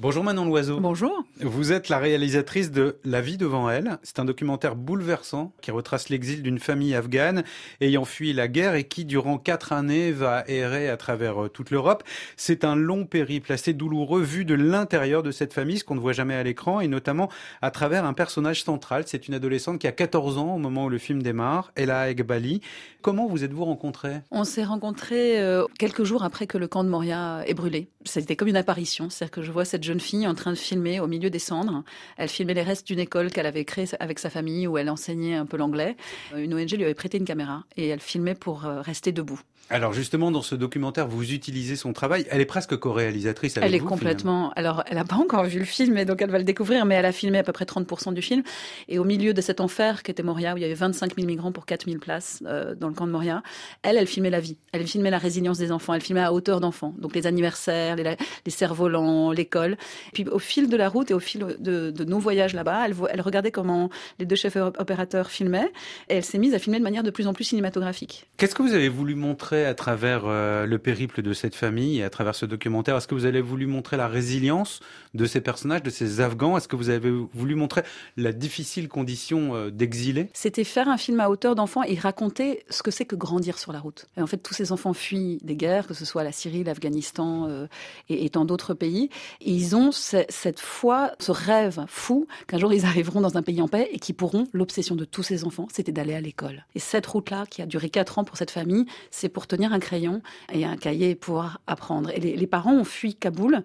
Bonjour Manon Loiseau. Bonjour. Vous êtes la réalisatrice de La vie devant elle. C'est un documentaire bouleversant qui retrace l'exil d'une famille afghane ayant fui la guerre et qui, durant quatre années, va errer à travers euh, toute l'Europe. C'est un long périple assez douloureux vu de l'intérieur de cette famille, ce qu'on ne voit jamais à l'écran, et notamment à travers un personnage central. C'est une adolescente qui a 14 ans au moment où le film démarre, Ella Egbali. Comment vous êtes-vous rencontrés On s'est rencontrés euh, quelques jours après que le camp de Moria ait brûlé. C'était comme une apparition, c'est-à-dire que je vois cette jeune fille en train de filmer au milieu des cendres. Elle filmait les restes d'une école qu'elle avait créée avec sa famille où elle enseignait un peu l'anglais. Euh, une ONG lui avait prêté une caméra et elle filmait pour euh, rester debout. Alors justement, dans ce documentaire, vous utilisez son travail. Elle est presque co-réalisatrice avec elle vous. Est complètement. Alors, elle n'a pas encore vu le film, et donc elle va le découvrir, mais elle a filmé à peu près 30% du film. Et au milieu de cet enfer qu'était Moria, où il y avait 25 000 migrants pour 4 000 places euh, dans le camp de Moria, elle, elle filmait la vie. Elle filmait la résilience des enfants. Elle filmait à hauteur d'enfants. Donc les anniversaires, les, les cerfs-volants, l'école. Puis au fil de la route et au fil de, de nos voyages là-bas, elle, elle regardait comment les deux chefs opérateurs filmaient, et elle s'est mise à filmer de manière de plus en plus cinématographique. Qu'est-ce que vous avez voulu montrer à travers euh, le périple de cette famille et à travers ce documentaire? Est-ce que vous avez voulu montrer la résilience de ces personnages, de ces Afghans? Est-ce que vous avez voulu montrer la difficile condition euh, d'exilés C'était faire un film à hauteur d'enfant et raconter ce que c'est que grandir sur la route. Et en fait, tous ces enfants fuient des guerres, que ce soit la Syrie, l'Afghanistan euh, et, tant d'autres pays. Ils ont cette foi, ce rêve fou qu'un jour ils arriveront dans un pays en paix et qui pourront, l'obsession de tous ces enfants, c'était d'aller à l'école. Et cette route-là, qui a duré quatre ans pour cette famille, c'est pour tenir un crayon et un cahier pouvoir apprendre. Et les, les parents ont fui Kaboul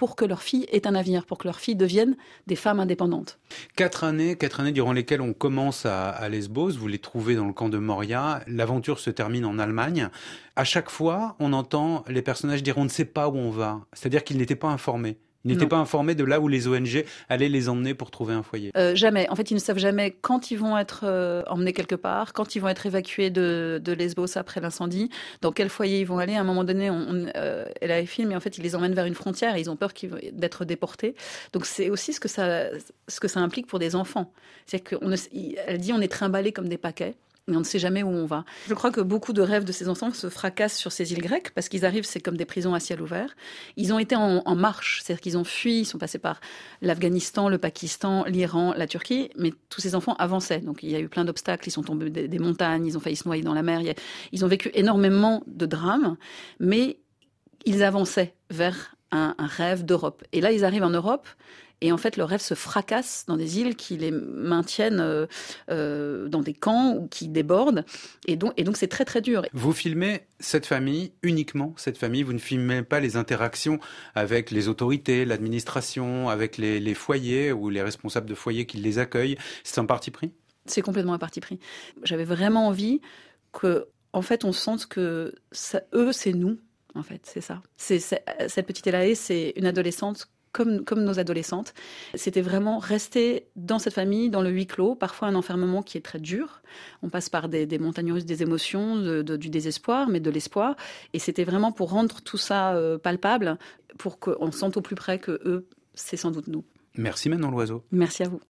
pour que leur fille ait un avenir, pour que leur fille devienne des femmes indépendantes. Quatre années, quatre années durant lesquelles on commence à, à Lesbos, vous les trouvez dans le camp de Moria, l'aventure se termine en Allemagne. À chaque fois, on entend les personnages dire on ne sait pas où on va, c'est-à-dire qu'ils n'étaient pas informés. Ils n'étaient pas informés de là où les ONG allaient les emmener pour trouver un foyer. Euh, jamais. En fait, ils ne savent jamais quand ils vont être euh, emmenés quelque part, quand ils vont être évacués de, de Lesbos après l'incendie, dans quel foyer ils vont aller. À un moment donné, on, on, euh, elle a filmé, mais en fait, ils les emmènent vers une frontière et ils ont peur d'être déportés. Donc, c'est aussi ce que ça, ce que ça implique pour des enfants. C'est qu'elle dit, on est trimballés comme des paquets mais on ne sait jamais où on va. Je crois que beaucoup de rêves de ces enfants se fracassent sur ces îles grecques parce qu'ils arrivent, c'est comme des prisons à ciel ouvert. Ils ont été en, marche, c'est-à-dire qu'ils ont fui, ils sont passés par l'Afghanistan, le Pakistan, l'Iran, la Turquie, mais tous ces enfants avançaient. Donc il y a eu plein d'obstacles, ils sont tombés des, montagnes, ils ont failli se noyer dans la mer, ils ont vécu énormément de drames, mais ils avançaient vers un rêve d'Europe. Et là, ils arrivent en Europe et en fait, le rêve se fracasse dans des îles qui les maintiennent euh, euh, dans des camps ou qui débordent. Et donc, et donc, c'est très très dur. Vous filmez cette famille uniquement cette famille. Vous ne filmez pas les interactions avec les autorités, l'administration, avec les, les foyers ou les responsables de foyers qui les accueillent. C'est un parti pris? C'est complètement un parti pris. J'avais vraiment envie que, en fait, on sente que ça, eux, c'est nous. En fait, c'est ça. C'est cette petite Elaé, c'est une adolescente comme, comme nos adolescentes. C'était vraiment rester dans cette famille, dans le huis clos, parfois un enfermement qui est très dur. On passe par des, des montagnes russes des émotions, de, de, du désespoir, mais de l'espoir. Et c'était vraiment pour rendre tout ça euh, palpable, pour qu'on sente au plus près que eux, c'est sans doute nous. Merci Manon Loiseau. Merci à vous.